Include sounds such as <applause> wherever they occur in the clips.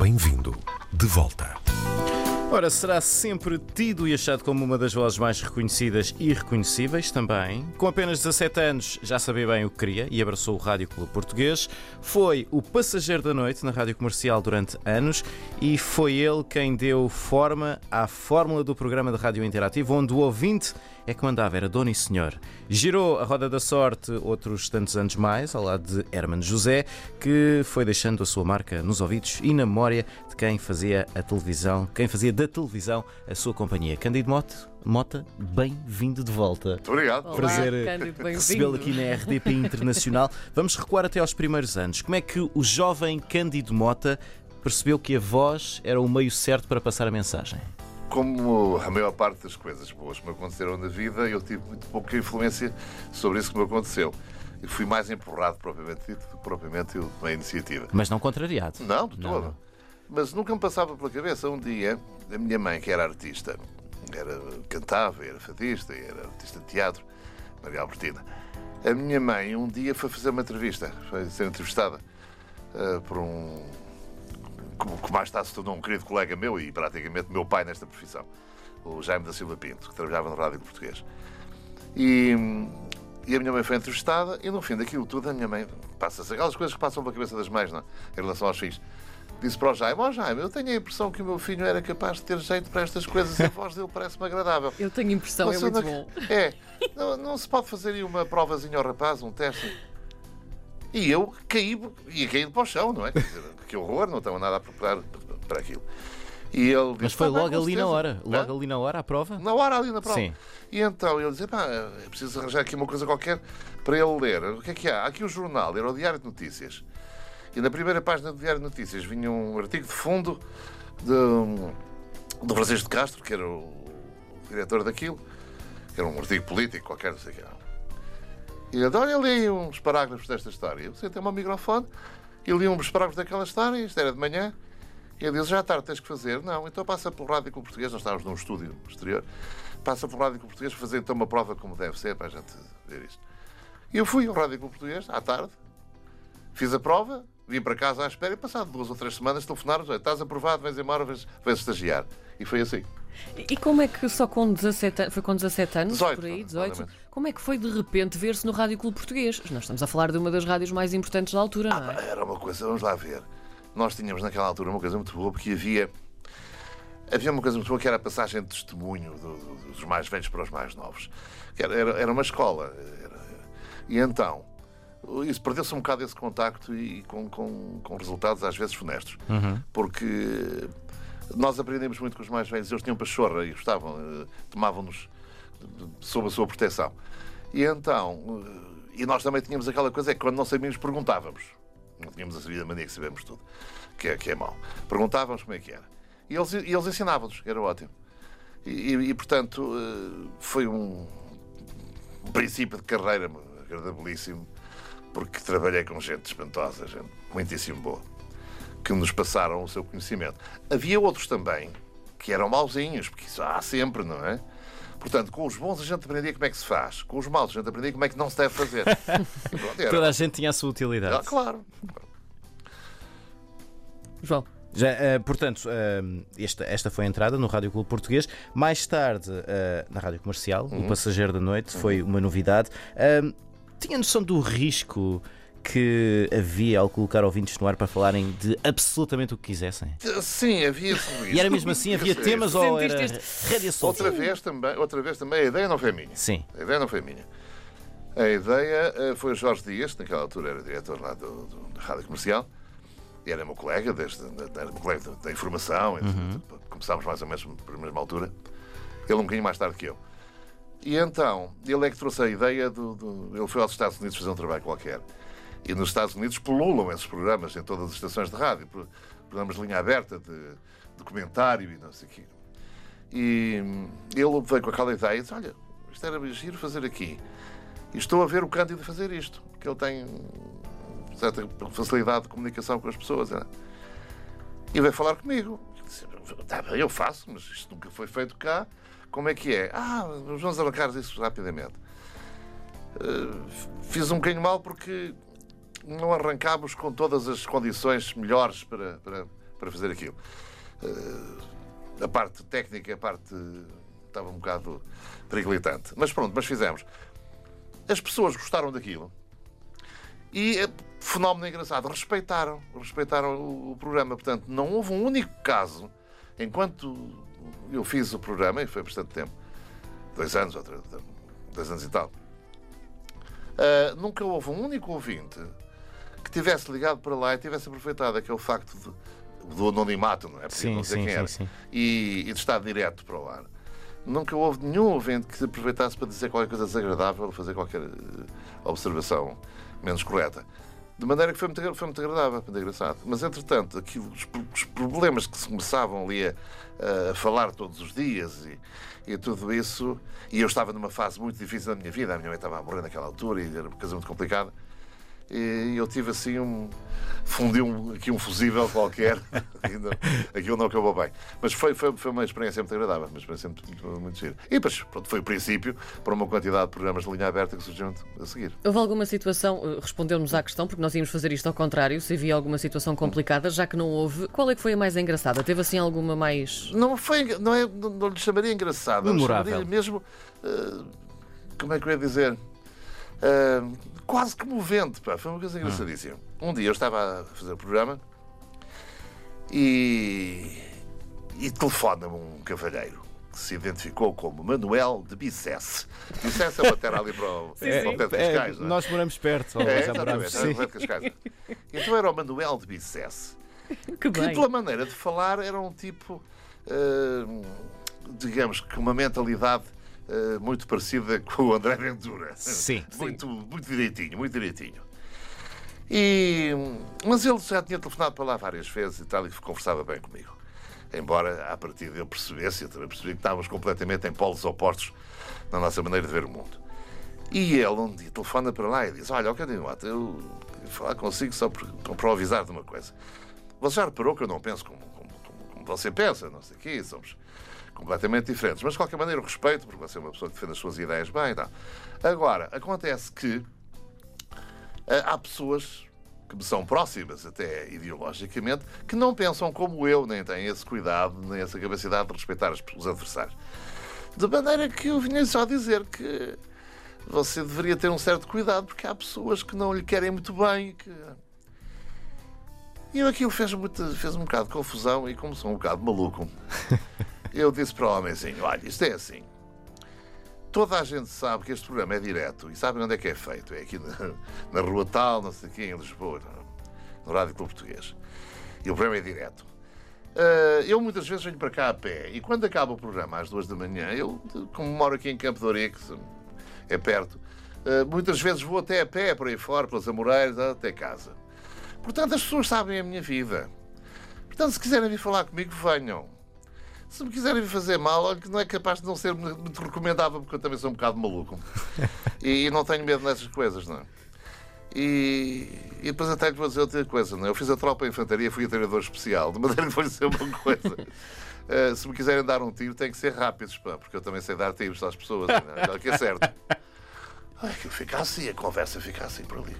Bem-vindo de volta. Ora, será sempre tido e achado como uma das vozes mais reconhecidas e reconhecíveis também. Com apenas 17 anos já sabia bem o que queria e abraçou o Rádio Clube Português. Foi o passageiro da noite na rádio comercial durante anos e foi ele quem deu forma à fórmula do programa de rádio interativo, onde o ouvinte é que mandava, era dono e senhor. Girou a roda da sorte outros tantos anos mais, ao lado de Herman José, que foi deixando a sua marca nos ouvidos e na memória de quem fazia a televisão, quem fazia da televisão a sua companhia. Cândido Mota, Mota, bem-vindo de volta. Muito obrigado. Olá, Prazer recebê-lo aqui na RDP Internacional. <laughs> Vamos recuar até aos primeiros anos. Como é que o jovem Cândido Mota percebeu que a voz era o meio certo para passar a mensagem? Como a maior parte das coisas boas que me aconteceram na vida, eu tive muito pouca influência sobre isso que me aconteceu. E fui mais empurrado, propriamente dito, propriamente eu tomei a iniciativa. Mas não contrariado. Não, de todo. não. Mas nunca me passava pela cabeça. Um dia, a minha mãe, que era artista, era, cantava, era fadista, era artista de teatro, Maria Albertina. A minha mãe, um dia, foi fazer uma entrevista, foi ser entrevistada eh, por um. Que mais tarde se tornou um querido colega meu e praticamente meu pai nesta profissão, o Jaime da Silva Pinto, que trabalhava no Rádio Português. E, e a minha mãe foi entrevistada e no fim daquilo tudo a minha mãe passa-se aquelas coisas que passam pela cabeça das mães, não é? Em relação aos filhos. Disse para o Jaime, ó Jaime, eu tenho a impressão que o meu filho era capaz de ter jeito para estas coisas e a voz dele parece-me agradável. Eu tenho impressão, é Você muito não- bom. É, não, não se pode fazer aí uma provazinha ao rapaz, um teste. E eu caí, ia caindo para o chão, não é? <laughs> Que horror, não estava nada a preparar para aquilo. E ele disse, Mas foi "Tá logo ali na certeza." hora. Logo ali na hora, a prova? Na hora ali na prova. Sim. E então ele dizia, pá, é preciso arranjar aqui uma coisa qualquer para ele ler. O que é que há? Há aqui o jornal, era o Diário de Notícias. E na primeira página do Diário de Notícias vinha um artigo de fundo de, do Francisco de Castro, que era o diretor daquilo, que era um artigo político qualquer, não sei o que. E ele disse, olha, li uns parágrafos desta história. Eu sentei-me ao microfone e li uns parágrafos daquela história, isto era de manhã. E ele disse, já à tarde tens que fazer. Não, então passa pelo Rádio Clube Português, nós estávamos num estúdio exterior, passa pelo Rádio Clube Português para fazer então uma prova como deve ser, para a gente ver isto. E eu fui ao Rádio Clube Português, à tarde, fiz a prova, vim para casa à espera e passado duas ou três semanas telefonaram, "Olha, estás aprovado, vens embora, vens, vens estagiar. E foi assim. E como é que só com 17 anos, foi com 17 anos, 18, por aí, mais 18, ou menos. como é que foi de repente ver-se no Rádio Clube Português? Nós estamos a falar de uma das rádios mais importantes da altura, não é? Era uma coisa, vamos lá ver. Nós tínhamos naquela altura uma coisa muito boa, porque havia. Havia uma coisa muito boa que era a passagem de testemunho do- do- dos mais velhos para os mais novos. Era, era, era uma escola. Era- e então, isso perdeu-se um bocado esse contacto e com, com, com resultados às vezes funestos. Porque nós aprendemos muito com os mais velhos, eles tinham pachorra e gostavam, eh, tomavam-nos sob a sua proteção. E então, eh, e nós também tínhamos aquela coisa, é que quando não sabíamos, perguntávamos. Não tínhamos a sabida mania que sabemos tudo, que é, que é mau. Perguntávamos como é que era. E eles, e eles ensinavam-nos, era ótimo. E, e- e, portanto, eh, foi um princípio de carreira agradabilíssimo, porque trabalhei com gente espantosa, gente muitíssimo boa, que nos passaram o seu conhecimento. Havia outros também que eram mauzinhos, porque isso há sempre, não é? Portanto, com os bons a gente aprendia como é que se faz, com os maus a gente aprendia como é que não se deve fazer. <laughs> Pronto, Toda a gente tinha a sua utilidade. Ah, claro. João, Já, eh, portanto, eh, esta, esta foi a entrada no Rádio Clube Português. Mais tarde, eh, na Rádio Comercial, Uhum. o Passageiro da Noite, foi uma novidade. Tinha noção do risco que havia ao colocar ouvintes no ar para falarem de absolutamente o que quisessem? Sim, havia isso. E era mesmo assim? Havia <laughs> temas ou era rédea solta? Outra vez também, outra vez também, a ideia não foi minha. Sim. A ideia não foi minha. A ideia eh, foi o Jorge Dias, que naquela altura era diretor lá do, do- da Rádio Comercial, e era meu colega, desde, era meu colega da, da informação, e, começámos mais ou menos por mesma altura. Ele um bocadinho mais tarde que eu. E então, ele é que trouxe a ideia do, do- Ele foi aos Estados Unidos fazer um trabalho qualquer. E nos Estados Unidos pululam esses programas em todas as estações de rádio, pro- programas de linha aberta, de documentário e não sei o quê. E ele veio com aquela ideia e disse: Olha, isto era giro fazer aqui. E estou a ver o Cândido fazer isto, porque ele tem certa facilidade de comunicação com as pessoas. né? E veio falar comigo. "Tá bem, eu faço, mas isto nunca foi feito cá. Como é que é? Ah, vamos arrancar isso rapidamente. Uh, fiz um bocadinho mal porque não arrancámos com todas as condições melhores para, para, para fazer aquilo. Eh, a parte técnica, a parte estava um bocado periclitante. Mas pronto, mas fizemos. As pessoas gostaram daquilo e, eh, fenómeno engraçado, respeitaram, respeitaram o, o programa. Portanto, não houve um único caso, enquanto eu fiz o programa, e foi bastante tempo, dois anos, ou dois anos e tal, uh, nunca houve um único ouvinte que tivesse ligado para lá e tivesse aproveitado aquele facto de, do anonimato, não é? Porque Sim, não sei sim, quem era, sim, sim. E, e de estar direto para o ar. Nunca houve nenhum ouvinte que se aproveitasse para dizer qualquer coisa desagradável ou fazer qualquer eh, observação menos correta. De maneira que foi muito, foi muito agradável, muito engraçado. Mas, entretanto, aquilo, os, os problemas que se começavam ali a, a falar todos os dias e, e tudo isso, e eu estava numa fase muito difícil da minha vida, a minha mãe estava a morrer naquela altura e era uma coisa muito complicada, e eu tive assim um. fundi um, aqui um fusível qualquer. <laughs> Ainda- Aquilo não acabou bem. Mas foi, foi, foi uma experiência muito agradável, uma experiência muito, muito, muito gira. E depois, pronto, foi o princípio para uma quantidade de programas de linha aberta que surgiram a seguir. Houve alguma situação, eh, respondeu-nos à questão, porque nós íamos fazer isto ao contrário, se havia alguma situação complicada, já que não houve, qual é que foi a mais engraçada? Teve assim alguma mais. Não foi, não, é, não, não lhe chamaria lhe Memorável. chamaria mesmo, eh, como é que eu ia dizer, Quase comovente, pá, foi uma coisa engraçadíssima. Um dia eu estava a fazer o programa e, e telefona-me um cavalheiro que se identificou como Manuel de Bicesse. Bicesse é uma terra ali para o, <laughs> Sim, para o pé de É, Cascais, não é? nós moramos perto, É, já moramos. exatamente, Sim. era de Cascais. Então era o Manuel de Bicesse <laughs> Que que bem. pela maneira de falar era um tipo, eh, digamos que uma mentalidade eh, muito parecida <laughs> com o André Ventura. Sim. Muito, muito direitinho, muito direitinho. E, mas ele já tinha telefonado para lá várias vezes e tal, e conversava bem comigo. Embora, à partida, eu percebesse, eu também percebi que estávamos completamente em polos opostos na nossa maneira de ver o mundo. E ele um dia telefona para lá e diz: Olha, ó candidato, eu queria falar consigo só para avisar de uma coisa. Você já reparou que eu não penso como, como- como- como você pensa, não sei o quê, somos completamente diferentes. Mas de qualquer maneira eu respeito, porque você é uma pessoa que defende as suas ideias bem tal. Agora, acontece que ah, há pessoas que me são próximas, até ideologicamente, que não pensam como eu, nem têm esse cuidado, nem essa capacidade de respeitar os adversários. De maneira que eu vinha só dizer que você deveria ter um certo cuidado, porque há pessoas que não lhe querem muito bem. Que... E eu aquilo fez, muito, fez um bocado de confusão e como sou um bocado maluco, <laughs> eu disse para o homenzinho, olha, isto é assim. Toda a gente sabe que este programa é direto e sabe onde é que é feito. É aqui na, <laughs> na Rua Tal, não sei o quê, em Lisboa, no, Rádio Clube Português. E o programa é direto. Ah, eu muitas vezes venho para cá a pé e quando acaba o programa às duas da manhã, eu, como moro aqui em Campo de Ourique, é perto, ah, muitas vezes vou até a pé por aí fora, pelas Amoreiras, até casa. Portanto, as pessoas sabem a minha vida. Portanto, se quiserem vir falar comigo, venham. Se me quiserem fazer mal, olha que não é capaz de não ser muito recomendável, porque eu também sou um bocado maluco. <laughs> E, e não tenho medo dessas coisas, não é? E, e depois até lhe vou dizer outra coisa, não é? Eu fiz a tropa de infantaria, fui treinador especial, de maneira que vou lhe dizer uma coisa. <laughs> Eh, se me quiserem dar um tiro, tem que ser rápidos, pá, porque eu também sei dar tiros às pessoas, não é? Aquilo que é certo. <laughs> Ai, aquilo fica assim, a conversa fica assim por ali.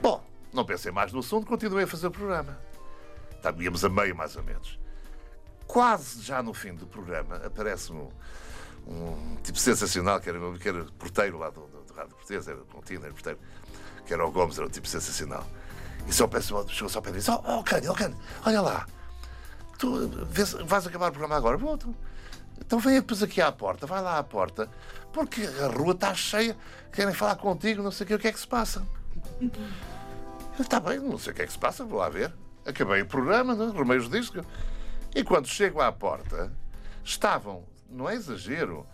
Bom, não pensei mais no assunto, continuei a fazer o programa. Tá, íamos a meio, mais ou menos. Quase já no fim do programa, aparece-me um, um tipo sensacional, que era, que era porteiro lá do, do, do Rádio Português, era contínuo, era porteiro, que era o Gomes, era um tipo sensacional. E só peço, chegou só para mim e disse: Oh, oh Cândido, oh, Cândido, olha lá, tu vês- vais acabar o programa agora? Vou, tu. Então vem depois aqui à porta, vai lá à porta, porque a rua está cheia, querem falar contigo, não sei o que, o que é que se passa. Está bem, não sei o que é que se passa, vou lá ver. Acabei o programa, não? é? arrumei os discos. E quando chego à porta, estavam, não é exagero,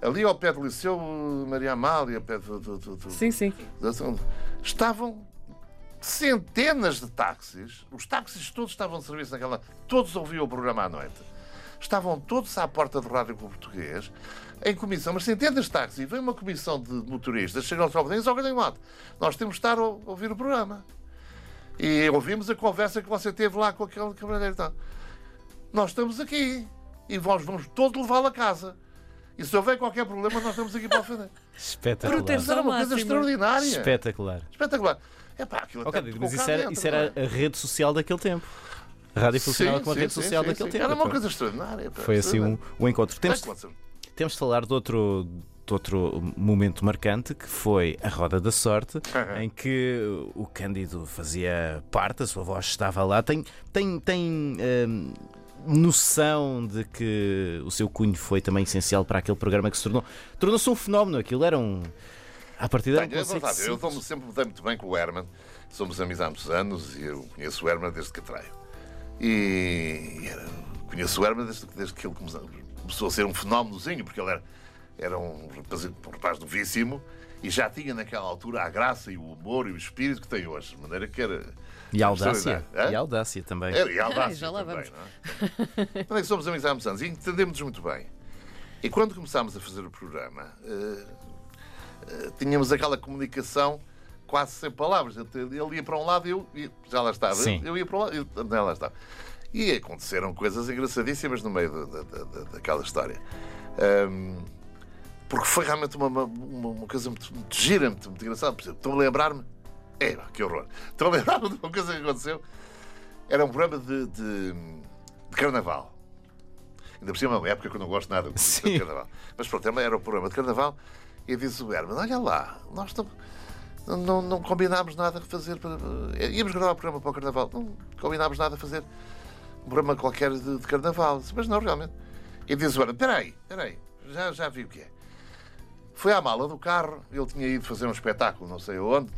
ali ao pé do Liceu Maria Amália, ao pé do. do, do, do- Sim, sim. estavam centenas de táxis, os táxis todos estavam de serviço naquela. Todos ouviam o programa à noite. Estavam todos à porta do Rádio Clube Português, em comissão, mas centenas de táxis. E veio uma comissão de motoristas, chegam ao shopping e dizem: Ó, Mato, nós temos de estar a ouvir o programa. E ouvimos a conversa que você teve lá com aquele cavalheiro e tal. Nós estamos aqui e vós vamos todos levá-lo a casa. E se houver qualquer problema, nós estamos aqui para ofender. <laughs> Espetacular. Mas Proteção. era uma coisa máxima. extraordinária. Espetacular. Espetacular. É pá, aquilo Ok, até mas isso era, dentro, isso era é? a rede social daquele tempo. A rádio funcionava Sim, como a rede sim, social sim, daquele sim. tempo. Era uma coisa extraordinária. Foi assim um, um encontro. Temos, claro, temos de falar de outro, de outro momento marcante que foi a Roda da Sorte, em que o Cândido fazia parte, a sua voz estava lá. Tem, tem, tem hum, noção de que o seu cunho foi também essencial para aquele programa que se tornou. Tornou-se um fenómeno. Aquilo era um. A partir daí, é verdade, eu dou-me sempre me dei muito bem com o Herman. Somos amigos há muitos anos e eu conheço o Herman desde que traio. E, e era- conheço o Herman desde, desde que ele começou, começou a ser um fenómenozinho, porque ele era, era um, rapaz, um rapaz novíssimo e já tinha naquela altura a graça e o humor e o espírito que tem hoje. De maneira que era. E a audácia. extraordinário. E a audácia também. Era, e a audácia já lá também, vamos. não é? <laughs> Também somos amigos há muitos anos e entendemos muito bem. E quando começámos a fazer o programa, eh, eh, tínhamos aquela comunicação quase sem palavras. Ele ia para um lado e eu ia- já lá estava. Sim. Eu ia para um lado e eu já lá estava. E aconteceram coisas engraçadíssimas no meio da, da- da- daquela história. Ahm, porque foi realmente uma, uma, uma- coisa muito, muito gira, muito, muito engraçada. Por exemplo, estou a lembrar-me. É, que horror. Estou a lembrar-me de uma coisa que aconteceu. Era um programa de, de, de carnaval. Ainda por cima é uma época que eu não gosto nada de, Sim. de carnaval. Mas pronto, era um programa de carnaval e diz o Herman: Olha lá, nós não, não, não combinámos nada a fazer. Para, íamos gravar um programa para o carnaval, não combinámos nada a fazer um programa qualquer de, de carnaval. Disse, Mas não, realmente. E diz o Herman: Espera aí, espera aí, já, já vi o que é. Foi à mala do carro, ele tinha ido fazer um espetáculo, não sei onde,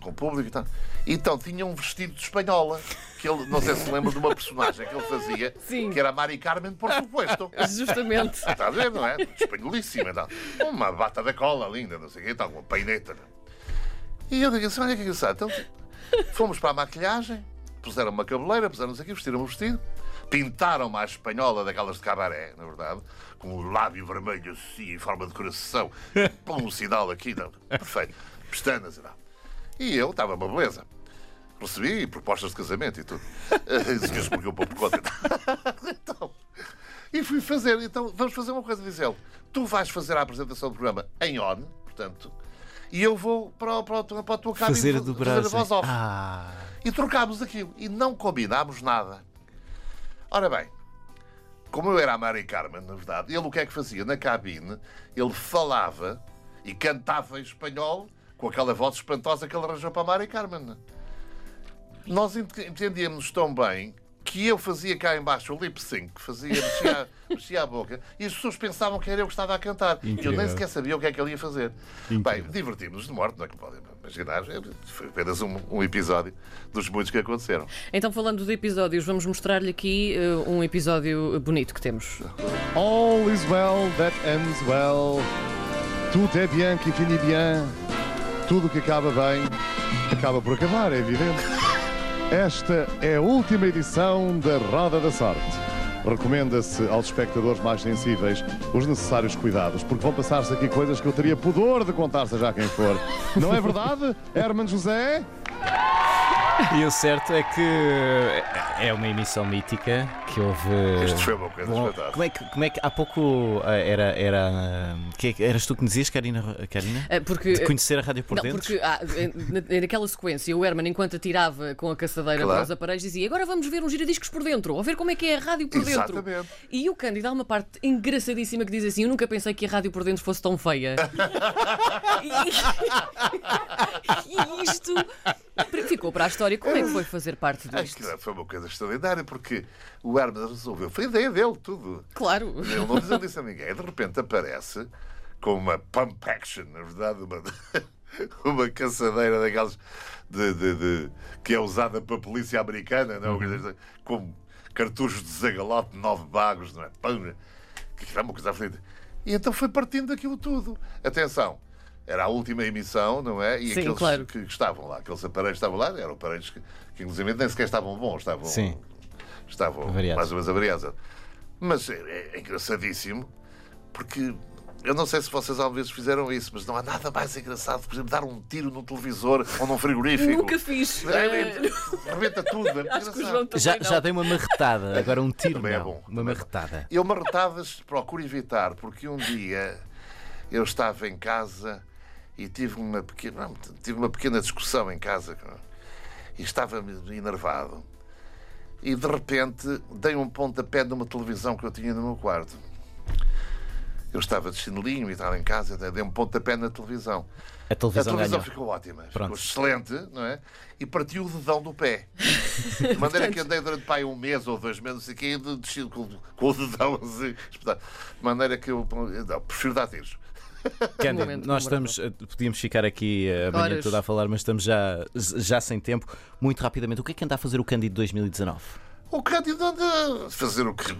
com o público e tal. Então tinha um vestido de espanhola, que ele, não sei se lembra de uma personagem que ele fazia, Sim. que era a Mari Carmen, por supuesto. Justamente. Está a ver, não é? Espanholíssima tal. Uma bata da cola linda, não sei o quê, tal, uma paineta. E eu digo assim: olha que engraçado. Então, fomos para a maquilhagem, puseram uma cabeleira, puseram-nos aqui, vestiram o vestido, pintaram uma espanhola daquelas de cabaré, na verdade, com o lábio vermelho assim, em forma de coração, <laughs> pôr um sinal aqui, não, perfeito, pestanas e tal. E eu estava uma beleza. Recebi propostas de casamento e tudo. <laughs> Isso que eu expliquei um pouco conta. <laughs> Então, e fui fazer. Então, vamos fazer uma coisa, diz ele. Tu vais fazer a apresentação do programa em on, portanto, e eu vou para, o- para, o- para a tua cabine Fazer a fazer a voz off. Ah, E trocámos aquilo. E não combinámos nada. Ora bem, como eu era a Mari Carmen, na verdade, ele o que é que fazia? Na cabine, ele falava e cantava em espanhol com aquela voz espantosa que ele arranjou para a Mari Carmen. Nós ent- entendíamos tão bem que eu fazia cá embaixo o lip sync, fazia, mexia, <laughs> mexia a boca, e as pessoas pensavam que era eu que estava a cantar. E eu nem sequer sabia o que é que ele ia fazer. Incrível. Bem, divertimos-nos de morte, não é que podem imaginar. Foi apenas um, um episódio dos muitos que aconteceram. Então, falando de episódios, vamos mostrar-lhe aqui eh, um episódio bonito que temos. All is well that ends well. Tudo é bien que finit bien. Tudo que acaba bem acaba por acabar, é evidente. Esta é a última edição da Roda da Sorte. Recomenda-se aos espectadores mais sensíveis os necessários cuidados, porque vão passar-se aqui coisas que eu teria pudor de contar, seja quem for. Não é verdade, Herman José? E o certo é que é uma emissão mítica que houve. Isto foi uma coisa Bom, espetáculo. como é que, como é que há pouco ah, era. era que é que- eras tu que me dizias, Karina? Karina? Eh, Porque, De conhecer a rádio por não, dentro? porque ah, na- naquela sequência, o Herman, enquanto atirava com a caçadeira Claro. para os aparelhos, dizia: Agora vamos ver um giradiscos por dentro, ou ver como é que é a rádio por dentro. Exatamente. E o Cândido há uma parte engraçadíssima que diz assim: Eu nunca pensei que a rádio por dentro fosse tão feia. <laughs> e, <laughs> e isto ficou para a história. Como é que foi fazer parte disto? Aquilo foi uma coisa extraordinária, porque o Hermes resolveu. Foi ideia dele, tudo. Claro. Ele não dizia isso a ninguém. De repente aparece com uma pump action, na verdade, uma, <laughs> uma caçadeira daquelas de, de- de- que é usada para a polícia americana, não? é? com cartuchos de zagalote, nove bagos, não é? Pão, que era uma coisa aflita. E então foi partindo daquilo tudo. Atenção, era a última emissão, não é? E Sim, aqueles claro. que estavam lá, aqueles aparelhos que estavam lá, eram aparelhos que, que inclusive nem sequer estavam bons, estavam, Sim. estavam Avariados. mais ou menos avariados. Mas é, é engraçadíssimo, porque eu não sei se vocês alguma vez fizeram isso, mas não há nada mais engraçado, por exemplo, dar um tiro num televisor ou num frigorífico. Nunca fiz. É, é, Rebenta tudo. É Acho que o. João Já, não. já dei uma marretada, agora um tiro Também é não. bom, Uma é bom. marretada. Eu marretadas procuro evitar, porque um dia eu estava em casa e tive uma pequena, tive uma pequena discussão em casa. e estava-me enervado. E de repente dei um pontapé numa televisão que eu tinha no meu quarto. Eu estava de chinelinho e estava em casa, dei um pontapé na televisão. A televisão, a televisão ganhou. ficou ótima, Pronto. ficou excelente, não é? E partiu o dedão do pé. De maneira que andei durante pai, um mês ou dois meses aqui de, de, com, com o dedão assim. De maneira que eu, não, prefiro dar tiros. <laughs> Cândido, momento nós estamos, eh, podíamos ficar aqui a manhã Horas. toda a falar, mas estamos já, já sem tempo. Muito rapidamente, o que é que anda a fazer o Cândido 2019? O Cândido anda a fazer o que.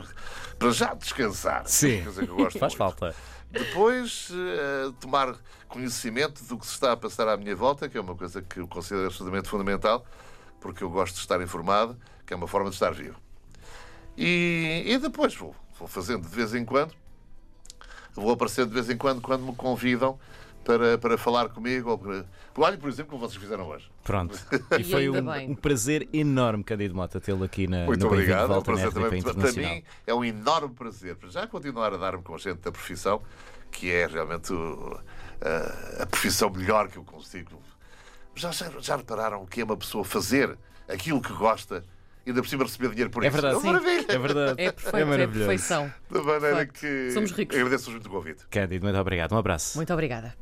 para já descansar. Sim. Coisa que eu gosto <laughs> Faz muito. falta. Depois, eh, tomar conhecimento do que se está a passar à minha volta, que é uma coisa que eu considero absolutamente fundamental, porque eu gosto de estar informado, que é uma forma de estar vivo. E, e depois vou, vou fazendo de vez em quando, vou aparecer de vez em quando quando me convidam para, para falar comigo. Ou para... Olha, por exemplo, como vocês fizeram hoje. Pronto. <laughs> E foi um, um prazer enorme, Cândido Mota, tê-lo aqui na, Muito no obrigado. É um Volta na prazer também. Para mim é um enorme prazer. Para já continuar a dar-me com gente da profissão, que é realmente o- a, a profissão melhor que eu consigo. Já, já, já repararam o que é uma pessoa fazer aquilo que gosta ainda por cima receber dinheiro por É isso? verdade. uma maravilha. É verdade. É perfeito, é, maravilhoso. perfeição. Da maneira Facto. que Somos ricos. agradeço muito o convite. Cândido, muito obrigado. Um abraço. Muito obrigada.